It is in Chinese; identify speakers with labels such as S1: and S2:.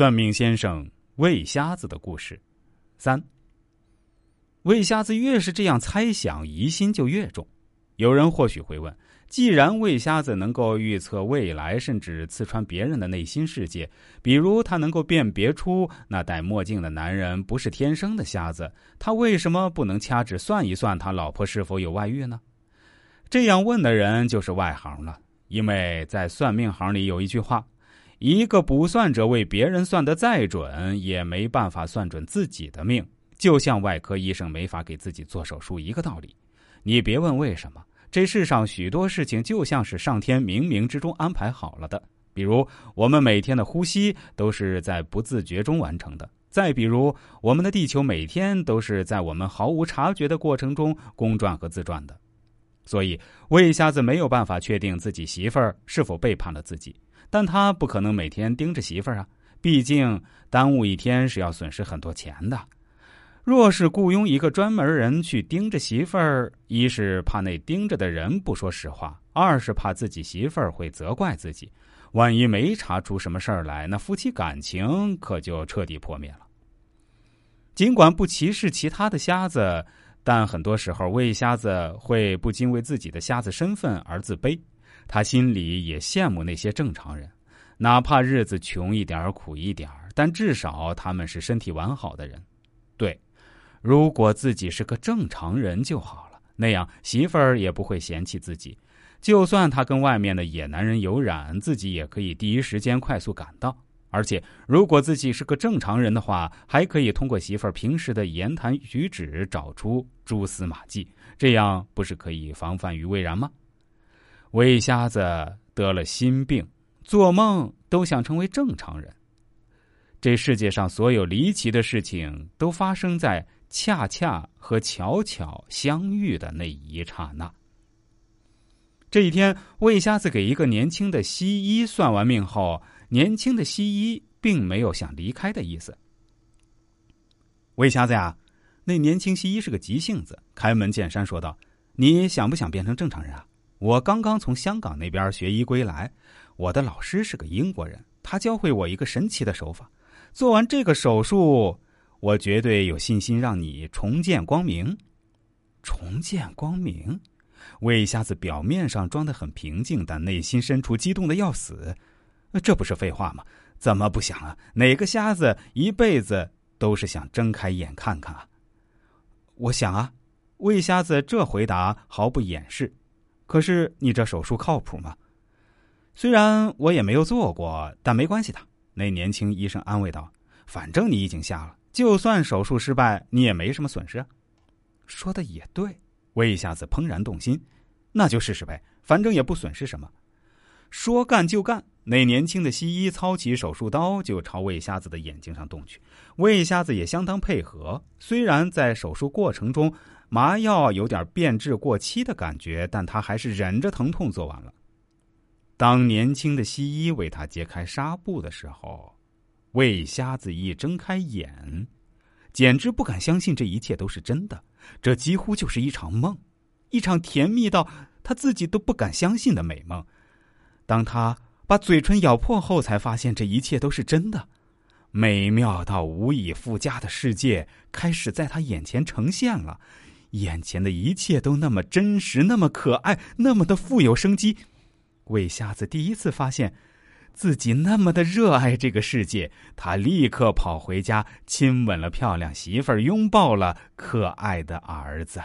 S1: 算命先生魏瞎子的故事，三。魏瞎子越是这样猜想，疑心就越重。有人或许会问：既然魏瞎子能够预测未来，甚至刺穿别人的内心世界，比如他能够辨别出那戴墨镜的男人不是天生的瞎子，他为什么不能掐指算一算他老婆是否有外遇呢？这样问的人就是外行了，因为在算命行里有一句话。一个卜算者为别人算得再准，也没办法算准自己的命，就像外科医生没法给自己做手术一个道理。你别问为什么，这世上许多事情就像是上天冥冥之中安排好了的。比如，我们每天的呼吸都是在不自觉中完成的；再比如，我们的地球每天都是在我们毫无察觉的过程中公转和自转的。所以，魏瞎子没有办法确定自己媳妇儿是否背叛了自己。但他不可能每天盯着媳妇儿啊，毕竟耽误一天是要损失很多钱的。若是雇佣一个专门人去盯着媳妇儿，一是怕那盯着的人不说实话，二是怕自己媳妇儿会责怪自己。万一没查出什么事儿来，那夫妻感情可就彻底破灭了。尽管不歧视其他的瞎子，但很多时候魏瞎子会不禁为自己的瞎子身份而自卑。他心里也羡慕那些正常人，哪怕日子穷一点苦一点但至少他们是身体完好的人。对，如果自己是个正常人就好了，那样媳妇儿也不会嫌弃自己。就算他跟外面的野男人有染，自己也可以第一时间快速赶到。而且，如果自己是个正常人的话，还可以通过媳妇儿平时的言谈举止找出蛛丝马迹，这样不是可以防范于未然吗？魏瞎子得了心病，做梦都想成为正常人。这世界上所有离奇的事情，都发生在恰恰和巧巧相遇的那一刹那。这一天，魏瞎子给一个年轻的西医算完命后，年轻的西医并没有想离开的意思。魏瞎子呀，那年轻西医是个急性子，开门见山说道：“你想不想变成正常人啊？”我刚刚从香港那边学医归来，我的老师是个英国人，他教会我一个神奇的手法。做完这个手术，我绝对有信心让你重见光明。重见光明？魏瞎子表面上装得很平静，但内心深处激动的要死。这不是废话吗？怎么不想啊？哪个瞎子一辈子都是想睁开眼看看啊？我想啊。魏瞎子这回答毫不掩饰。可是你这手术靠谱吗？虽然我也没有做过，但没关系的。那年轻医生安慰道：“反正你已经瞎了，就算手术失败，你也没什么损失。”说的也对，魏瞎子怦然动心，那就试试呗，反正也不损失什么。说干就干，那年轻的西医操起手术刀就朝魏瞎子的眼睛上动去。魏瞎子也相当配合，虽然在手术过程中。麻药有点变质过期的感觉，但他还是忍着疼痛做完了。当年轻的西医为他揭开纱布的时候，魏瞎子一睁开眼，简直不敢相信这一切都是真的。这几乎就是一场梦，一场甜蜜到他自己都不敢相信的美梦。当他把嘴唇咬破后，才发现这一切都是真的，美妙到无以复加的世界开始在他眼前呈现了。眼前的一切都那么真实，那么可爱，那么的富有生机。魏瞎子第一次发现自己那么的热爱这个世界，他立刻跑回家，亲吻了漂亮媳妇儿，拥抱了可爱的儿子。